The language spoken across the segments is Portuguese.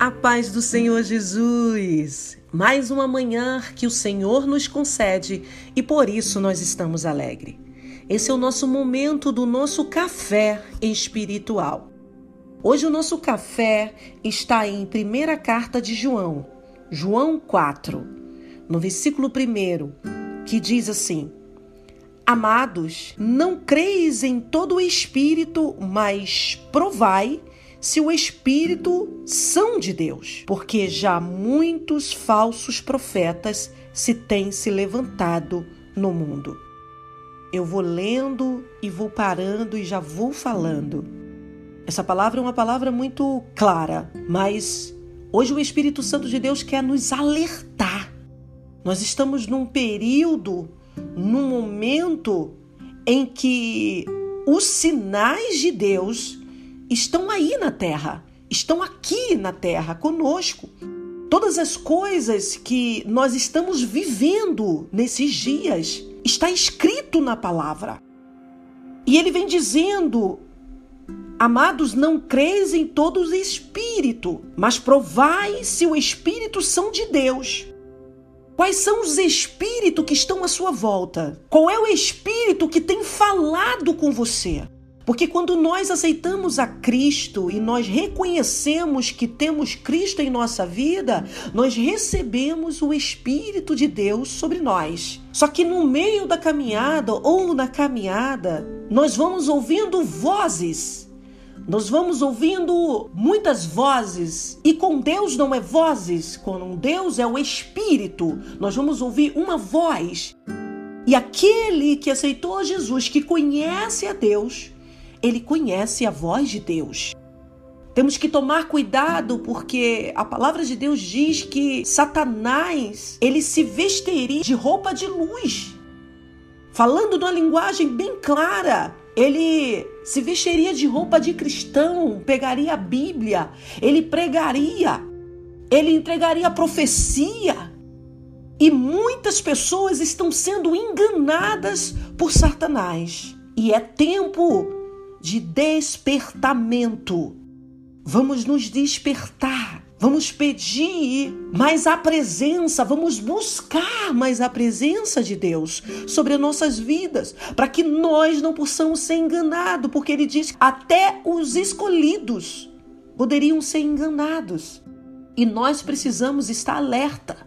A paz do Senhor Jesus! Mais uma manhã que o Senhor nos concede e por isso nós estamos alegres. Esse é o nosso momento do nosso café espiritual. Hoje o nosso café está em primeira carta de João, João 4, no versículo 1, que diz assim: Amados, não creis em todo o espírito, mas provai se o Espírito são de Deus, porque já muitos falsos profetas se têm se levantado no mundo. Eu vou lendo e vou parando e já vou falando. Essa palavra é uma palavra muito clara, mas hoje o Espírito Santo de Deus quer nos alertar. Nós estamos num período, num momento em que os sinais de Deus estão aí na terra, estão aqui na terra conosco. Todas as coisas que nós estamos vivendo nesses dias está escrito na palavra. E ele vem dizendo: Amados, não creis em todos os espírito, mas provai se o espírito são de Deus. Quais são os espíritos que estão à sua volta? Qual é o espírito que tem falado com você? Porque quando nós aceitamos a Cristo e nós reconhecemos que temos Cristo em nossa vida, nós recebemos o Espírito de Deus sobre nós. Só que no meio da caminhada ou na caminhada, nós vamos ouvindo vozes. Nós vamos ouvindo muitas vozes e com Deus não é vozes, com Deus é o Espírito. Nós vamos ouvir uma voz. E aquele que aceitou Jesus, que conhece a Deus, ele conhece a voz de Deus. Temos que tomar cuidado porque a palavra de Deus diz que Satanás, ele se vestiria de roupa de luz. Falando numa linguagem bem clara, ele se vestiria de roupa de cristão, pegaria a Bíblia, ele pregaria, ele entregaria a profecia. E muitas pessoas estão sendo enganadas por Satanás. E é tempo de despertamento. Vamos nos despertar. Vamos pedir mais a presença, vamos buscar mais a presença de Deus sobre as nossas vidas, para que nós não possamos ser enganados, porque ele diz que até os escolhidos poderiam ser enganados. E nós precisamos estar alerta.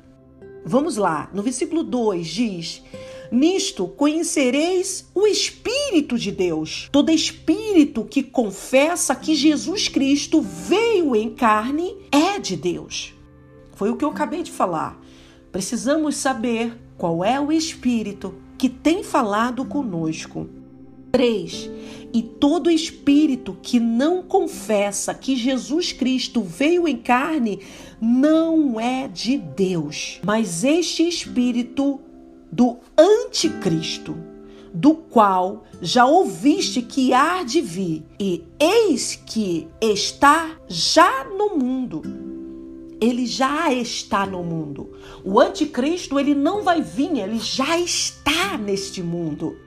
Vamos lá, no versículo 2 diz: Nisto conhecereis o Espírito de Deus. Todo espírito que confessa que Jesus Cristo veio em carne é de Deus. Foi o que eu acabei de falar. Precisamos saber qual é o Espírito que tem falado conosco. 3. E todo espírito que não confessa que Jesus Cristo veio em carne não é de Deus, mas este espírito do anticristo, do qual já ouviste que há de vir, e eis que está já no mundo. Ele já está no mundo. O anticristo, ele não vai vir, ele já está neste mundo.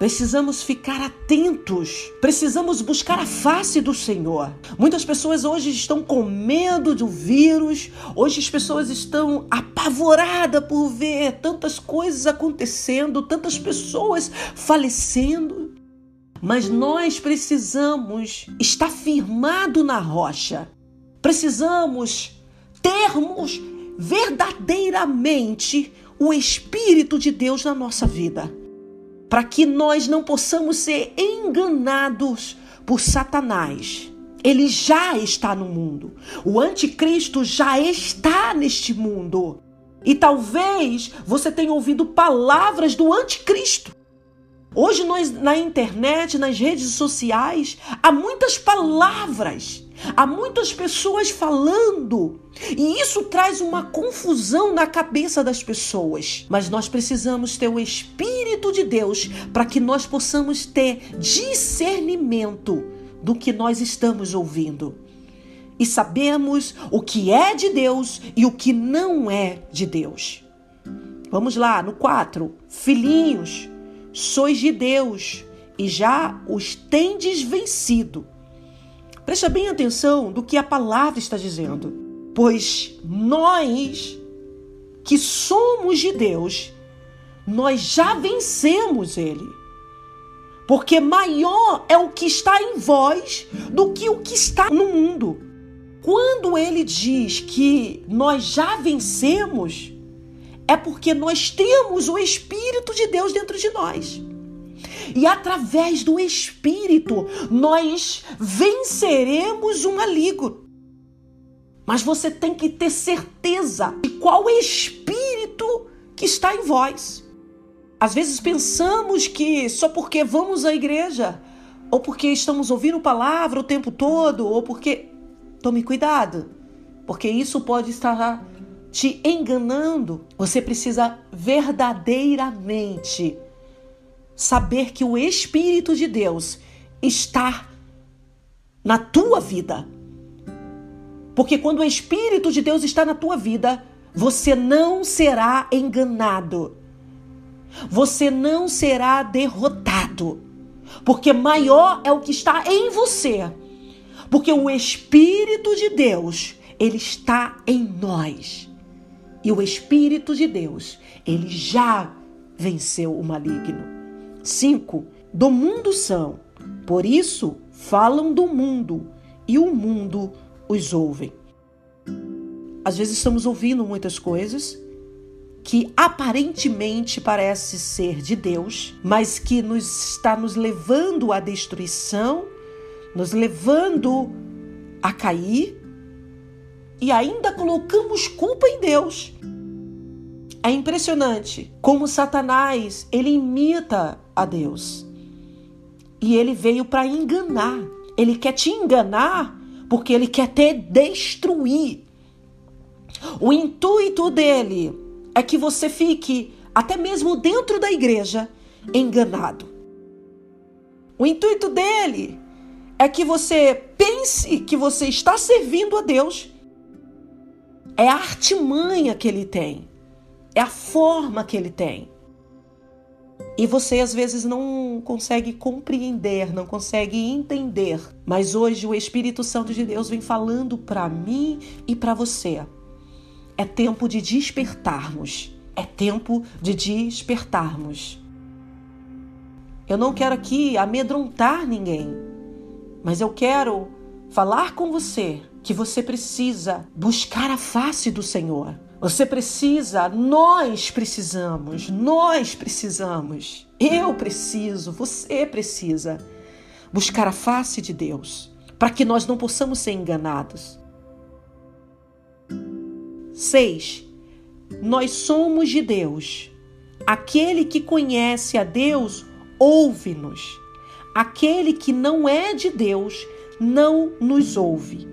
Precisamos ficar atentos, precisamos buscar a face do Senhor. Muitas pessoas hoje estão com medo do vírus, hoje as pessoas estão apavoradas por ver tantas coisas acontecendo, tantas pessoas falecendo. Mas nós precisamos estar firmado na rocha. Precisamos termos verdadeiramente o Espírito de Deus na nossa vida para que nós não possamos ser enganados por Satanás. Ele já está no mundo. O anticristo já está neste mundo. E talvez você tenha ouvido palavras do anticristo. Hoje nós na internet, nas redes sociais, há muitas palavras, há muitas pessoas falando, e isso traz uma confusão na cabeça das pessoas. Mas nós precisamos ter o espírito de Deus para que nós possamos ter discernimento do que nós estamos ouvindo. E sabemos o que é de Deus e o que não é de Deus. Vamos lá, no 4. Filhinhos, sois de Deus e já os tendes vencido. Presta bem atenção do que a palavra está dizendo. Pois nós que somos de Deus, nós já vencemos ele. Porque maior é o que está em vós do que o que está no mundo. Quando ele diz que nós já vencemos, é porque nós temos o Espírito de Deus dentro de nós. E através do Espírito nós venceremos o maligno. Mas você tem que ter certeza de qual Espírito que está em vós. Às vezes pensamos que só porque vamos à igreja, ou porque estamos ouvindo palavra o tempo todo, ou porque. Tome cuidado, porque isso pode estar te enganando. Você precisa verdadeiramente saber que o Espírito de Deus está na tua vida. Porque quando o Espírito de Deus está na tua vida, você não será enganado. Você não será derrotado. Porque maior é o que está em você. Porque o Espírito de Deus, ele está em nós. E o Espírito de Deus, ele já venceu o maligno. 5. Do mundo são, por isso falam do mundo e o mundo os ouve. Às vezes estamos ouvindo muitas coisas que aparentemente parece ser de Deus, mas que nos está nos levando à destruição, nos levando a cair e ainda colocamos culpa em Deus. É impressionante como Satanás ele imita a Deus. E ele veio para enganar. Ele quer te enganar porque ele quer te destruir. O intuito dele é que você fique, até mesmo dentro da igreja, enganado. O intuito dele é que você pense que você está servindo a Deus. É a artimanha que ele tem, é a forma que ele tem. E você às vezes não consegue compreender, não consegue entender. Mas hoje o Espírito Santo de Deus vem falando para mim e para você. É tempo de despertarmos. É tempo de despertarmos. Eu não quero aqui amedrontar ninguém, mas eu quero falar com você que você precisa buscar a face do Senhor. Você precisa, nós precisamos, nós precisamos, eu preciso, você precisa buscar a face de Deus para que nós não possamos ser enganados. 6. Nós somos de Deus. Aquele que conhece a Deus ouve-nos. Aquele que não é de Deus não nos ouve.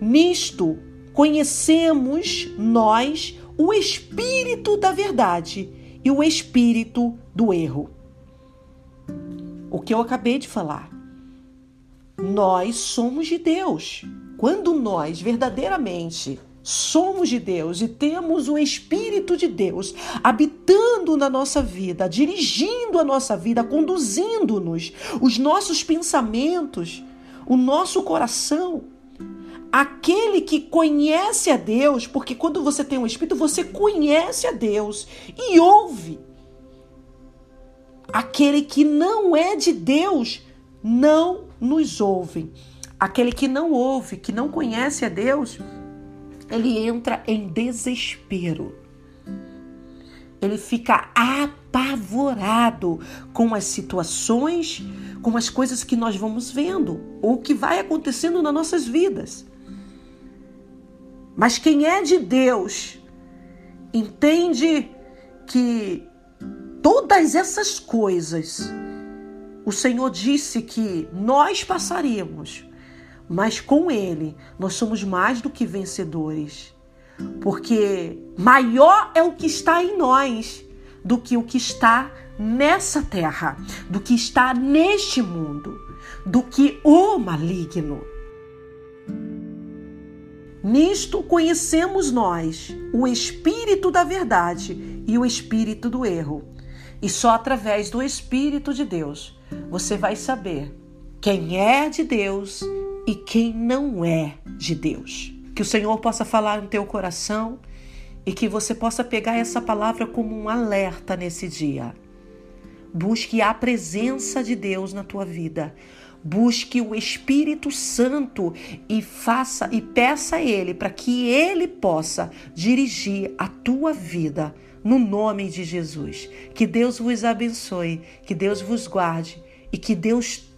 Nisto conhecemos nós o espírito da verdade e o espírito do erro. O que eu acabei de falar. Nós somos de Deus. Quando nós verdadeiramente somos de Deus e temos o Espírito de Deus habitando na nossa vida, dirigindo a nossa vida, conduzindo-nos, os nossos pensamentos, o nosso coração, aquele que conhece a Deus, porque quando você tem um espírito, você conhece a Deus e ouve. Aquele que não é de Deus não nos ouve. Aquele que não ouve, que não conhece a Deus, ele entra em desespero. Ele fica apavorado com as situações, com as coisas que nós vamos vendo, ou que vai acontecendo nas nossas vidas. Mas quem é de Deus entende que todas essas coisas o Senhor disse que nós passaríamos, mas com Ele nós somos mais do que vencedores. Porque maior é o que está em nós do que o que está nessa terra, do que está neste mundo, do que o maligno. Nisto conhecemos nós o espírito da verdade e o espírito do erro. E só através do Espírito de Deus você vai saber quem é de Deus e quem não é de Deus. Que o Senhor possa falar no teu coração e que você possa pegar essa palavra como um alerta nesse dia. Busque a presença de Deus na tua vida. Busque o Espírito Santo e faça e peça a ele para que ele possa dirigir a tua vida no nome de Jesus. Que Deus vos abençoe, que Deus vos guarde e que Deus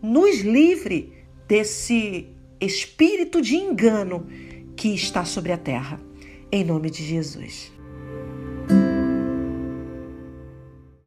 nos livre desse espírito de engano que está sobre a terra. Em nome de Jesus.